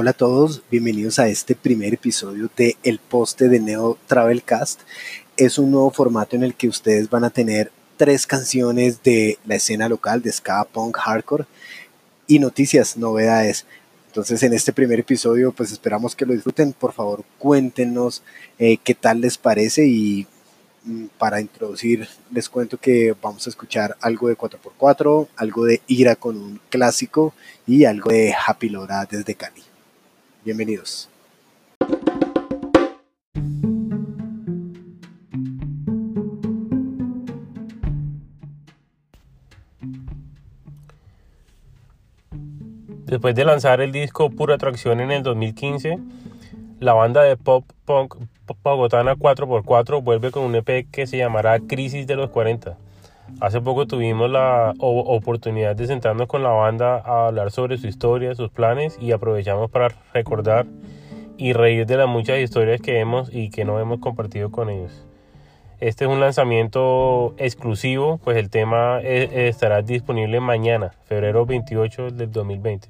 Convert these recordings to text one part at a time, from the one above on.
Hola a todos, bienvenidos a este primer episodio de El Poste de Neo Travelcast. Es un nuevo formato en el que ustedes van a tener tres canciones de la escena local de ska, punk, hardcore y noticias, novedades. Entonces en este primer episodio pues esperamos que lo disfruten. Por favor cuéntenos eh, qué tal les parece y mm, para introducir les cuento que vamos a escuchar algo de 4x4, algo de Ira con un clásico y algo de Happy Lora desde Cali. Bienvenidos. Después de lanzar el disco Pura Atracción en el 2015, la banda de pop punk bogotana 4x4 vuelve con un EP que se llamará Crisis de los 40. Hace poco tuvimos la oportunidad de sentarnos con la banda a hablar sobre su historia, sus planes y aprovechamos para recordar y reír de las muchas historias que hemos y que no hemos compartido con ellos. Este es un lanzamiento exclusivo, pues el tema e, estará disponible mañana, febrero 28 del 2020,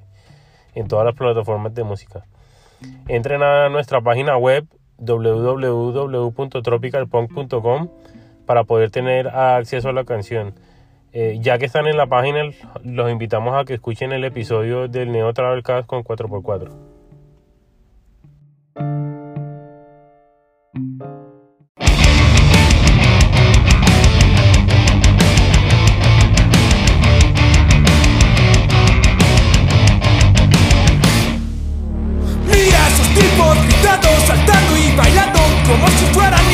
en todas las plataformas de música. Entren a nuestra página web www.tropicalpunk.com para poder tener acceso a la canción. Eh, ya que están en la página, los invitamos a que escuchen el episodio del Neo Travelcast con 4x4. Mira a esos tipos gritando, saltando y bailando como si fueran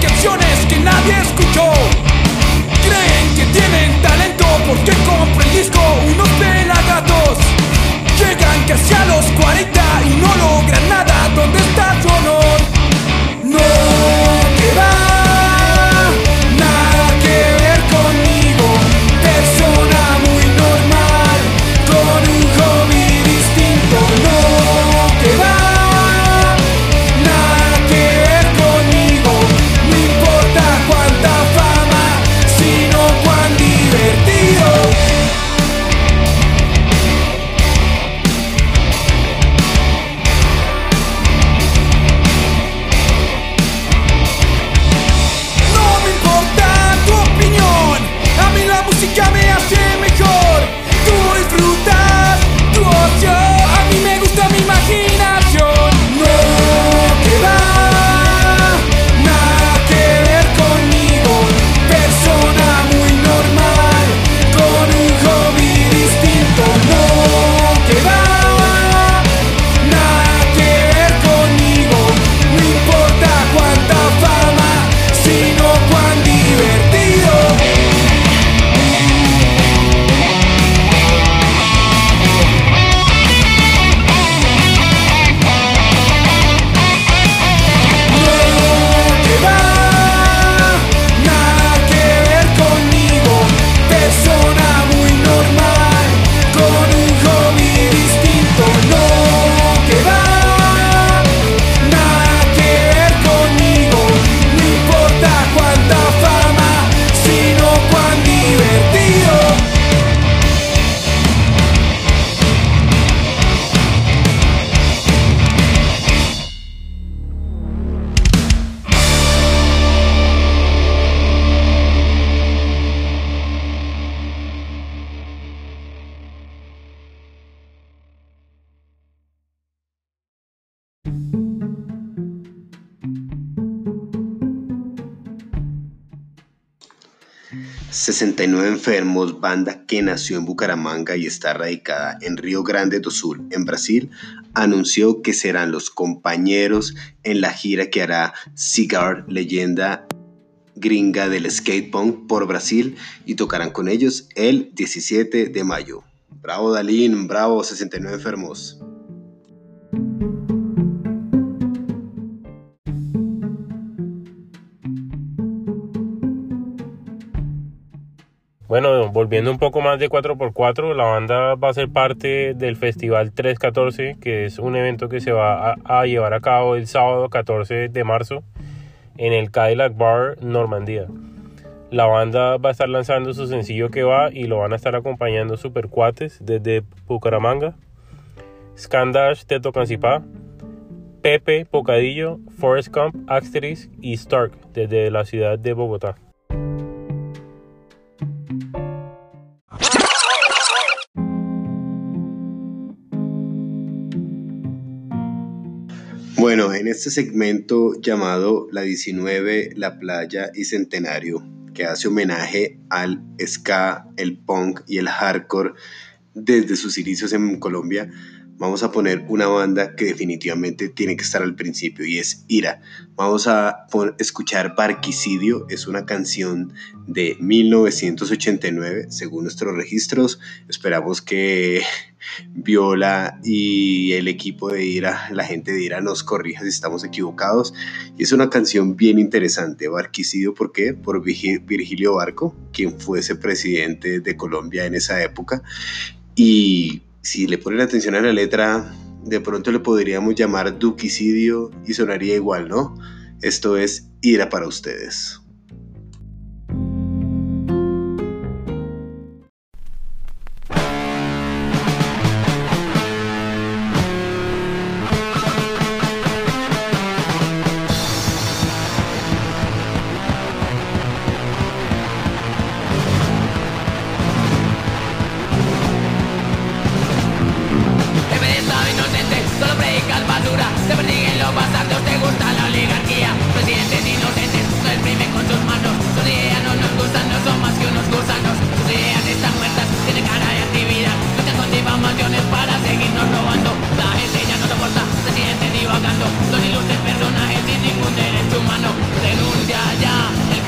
canciones que nadie escuchó. 69 Enfermos, banda que nació en Bucaramanga y está radicada en Río Grande do Sul, en Brasil, anunció que serán los compañeros en la gira que hará Cigar, leyenda gringa del skatepunk por Brasil, y tocarán con ellos el 17 de mayo. Bravo Dalín, bravo 69 Enfermos. Volviendo un poco más de 4x4, la banda va a ser parte del Festival 314, que es un evento que se va a, llevar a cabo el sábado 14 de marzo en el Cadillac Bar Normandía. La banda va a estar lanzando su sencillo que va y lo van a estar acompañando super cuates desde Bucaramanga, Scandash de Tocancipá, Pepe Pocadillo, Forest Camp, Axteris y Stark desde la ciudad de Bogotá. Bueno, en este segmento llamado La 19, La Playa y Centenario, que hace homenaje al ska, el punk y el hardcore desde sus inicios en Colombia, vamos a poner una banda que definitivamente tiene que estar al principio y es Ira. Vamos a escuchar Barquicidio, es una canción de 1989 según nuestros registros. Esperamos que Viola y el equipo de Ira, la gente de Ira nos corrija si estamos equivocados. Y es una canción bien interesante, Barquicidio, ¿por qué? Por Virgilio Barco, quien fuese presidente de Colombia en esa época. Y si le ponen atención a la letra, de pronto le podríamos llamar duquicidio y sonaría igual, ¿no? Esto es ira para ustedes.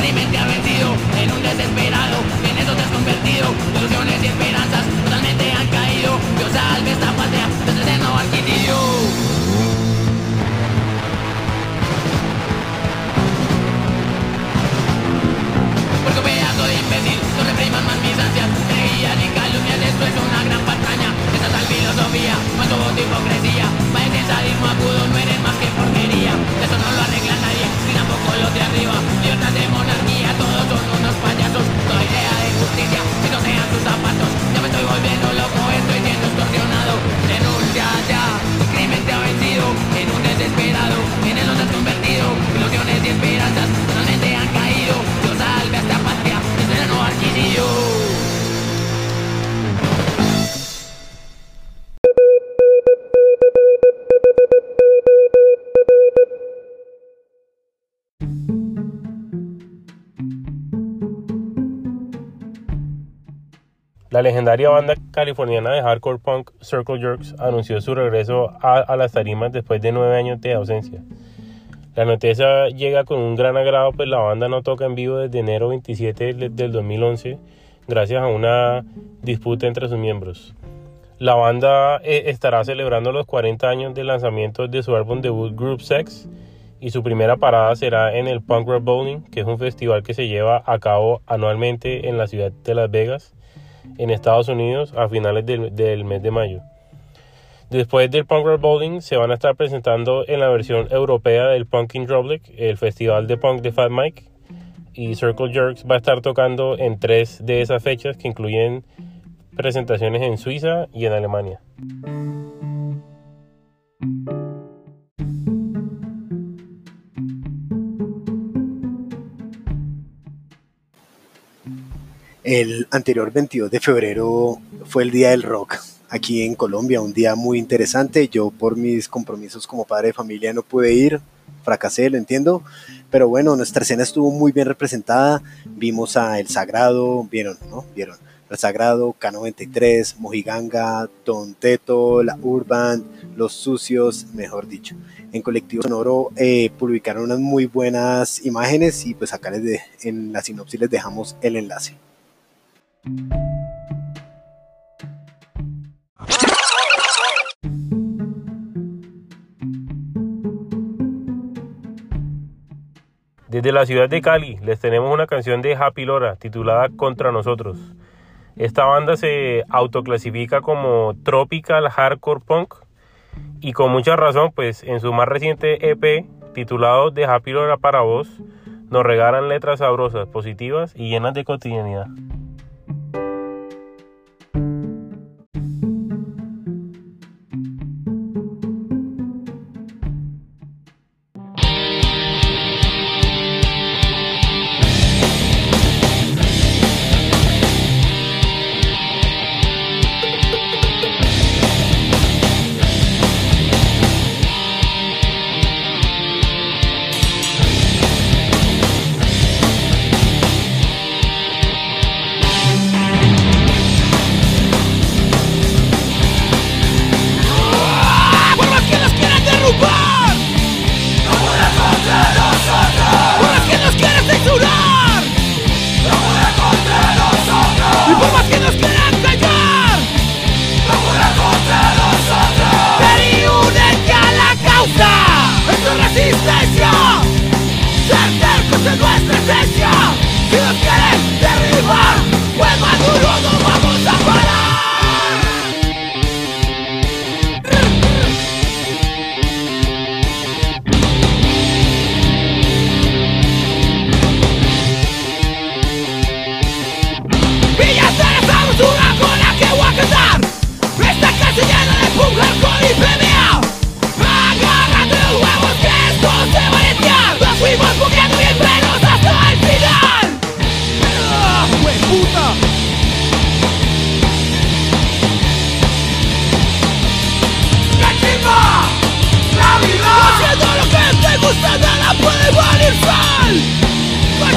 Mi mente ha vencido, en un desesperado En eso te has convertido Ilusiones y esperanzas totalmente han caído. Dios salve esta patria desde el seno adquirido. De imbécil No repriman más mis ansias. Creía ni calumnias, esto es una gran patraña Esta tal filosofía, cuánto voto hipocresía. Parece sadismo agudo, no eres más que porquería. Eso no lo arreglan vuelo de arriba, dios de monas La legendaria banda californiana de hardcore punk Circle Jerks anunció su regreso a, las tarimas después de nueve años de ausencia. La noticia llega con un gran agrado, pues la banda no toca en vivo desde enero 27 del 2011, gracias a una disputa entre sus miembros. La banda eh, estará celebrando los 40 años del lanzamiento de su álbum debut Group Sex y su primera parada será en el Punk Rock Bowling, que es un festival que se lleva a cabo anualmente en la ciudad de Las Vegas en Estados Unidos a finales del, mes de mayo. Después del Punk Rock Bowling se van a estar presentando en la versión europea del Punkin Drublic, el festival de punk de Fat Mike, y Circle Jerks va a estar tocando en tres de esas fechas que incluyen presentaciones en Suiza y en Alemania. El anterior 22 de febrero fue el Día del Rock aquí en Colombia, un día muy interesante. Yo por mis compromisos como padre de familia no pude ir, fracasé, lo entiendo, Pero bueno, nuestra escena estuvo muy bien representada. Vimos a El Sagrado, vieron, ¿no? Vieron. El Sagrado, K93, Mojiganga, Don Teto, La Urban, Los Sucios, mejor dicho. En Colectivo Sonoro eh, publicaron unas muy buenas imágenes y pues acá en la sinopsis les dejamos el enlace. Desde la ciudad de Cali les tenemos una canción de Happy Lora titulada Contra Nosotros. Esta banda se autoclasifica como Tropical Hardcore Punk y con mucha razón, pues en su más reciente EP titulado De Happy Lora para vos, nos regalan letras sabrosas, positivas y llenas de cotidianidad.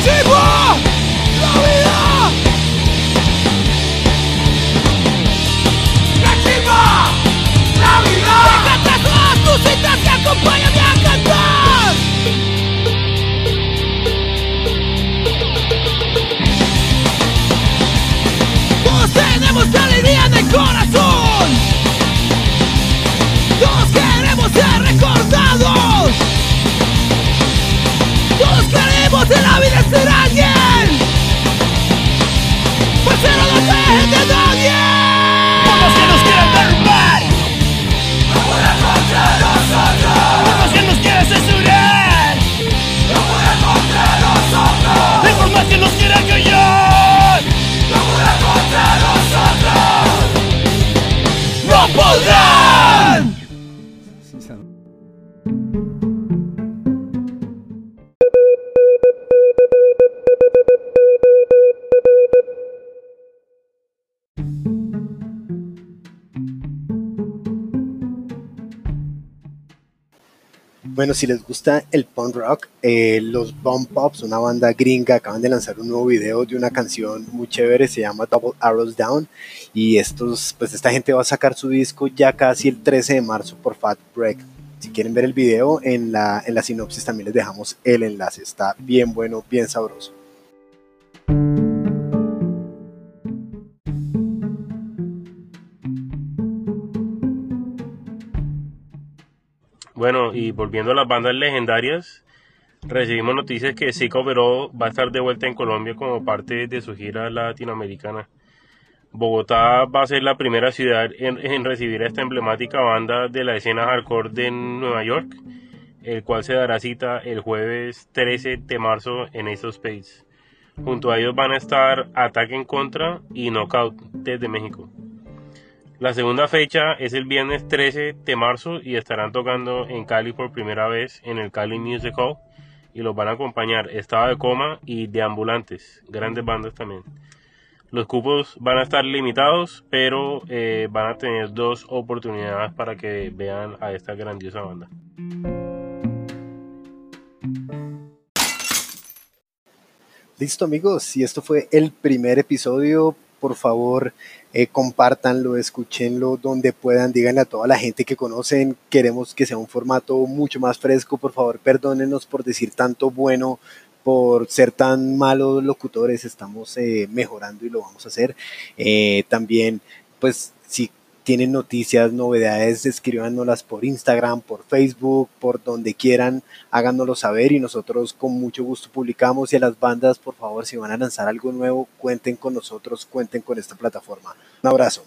去过。Bueno, si les gusta el punk rock, eh, los Bomb Pops, una banda gringa, acaban de lanzar un nuevo video de una canción muy chévere, se llama Double Arrows Down. Y estos, pues esta gente va a sacar su disco ya casi el 13 de marzo por Fat Break. Si quieren ver el video, en la, en la sinopsis también les dejamos el enlace. Está bien bueno, bien sabroso. Bueno, y volviendo a las bandas legendarias, recibimos noticias que Sick Overall va a estar de vuelta en Colombia como parte de su gira latinoamericana. Bogotá va a ser la primera ciudad en, recibir a esta emblemática banda de la escena hardcore de Nueva York, el cual se dará cita el jueves 13 de marzo en estos Space. Junto a ellos van a estar Ataque en Contra y Knockout desde México. La segunda fecha es el viernes 13 de marzo y estarán tocando en Cali por primera vez en el Cali Music Hall y los van a acompañar Estado de Coma y De Ambulantes, grandes bandas también. Los cupos van a estar limitados, pero eh, van a tener dos oportunidades para que vean a esta grandiosa banda. Listo amigos, y esto fue el primer episodio. Por favor, eh, compártanlo, escúchenlo donde puedan, díganle a toda la gente que conocen, queremos que sea un formato mucho más fresco, por favor, perdónenos por decir tanto bueno, por ser tan malos locutores, estamos eh, mejorando y lo vamos a hacer. Eh, también, pues, si tienen noticias, novedades, escríbanoslas por Instagram, por Facebook, por donde quieran, háganoslo saber y nosotros con mucho gusto publicamos y a las bandas, por favor, si van a lanzar algo nuevo, cuenten con nosotros, cuenten con esta plataforma. Un abrazo.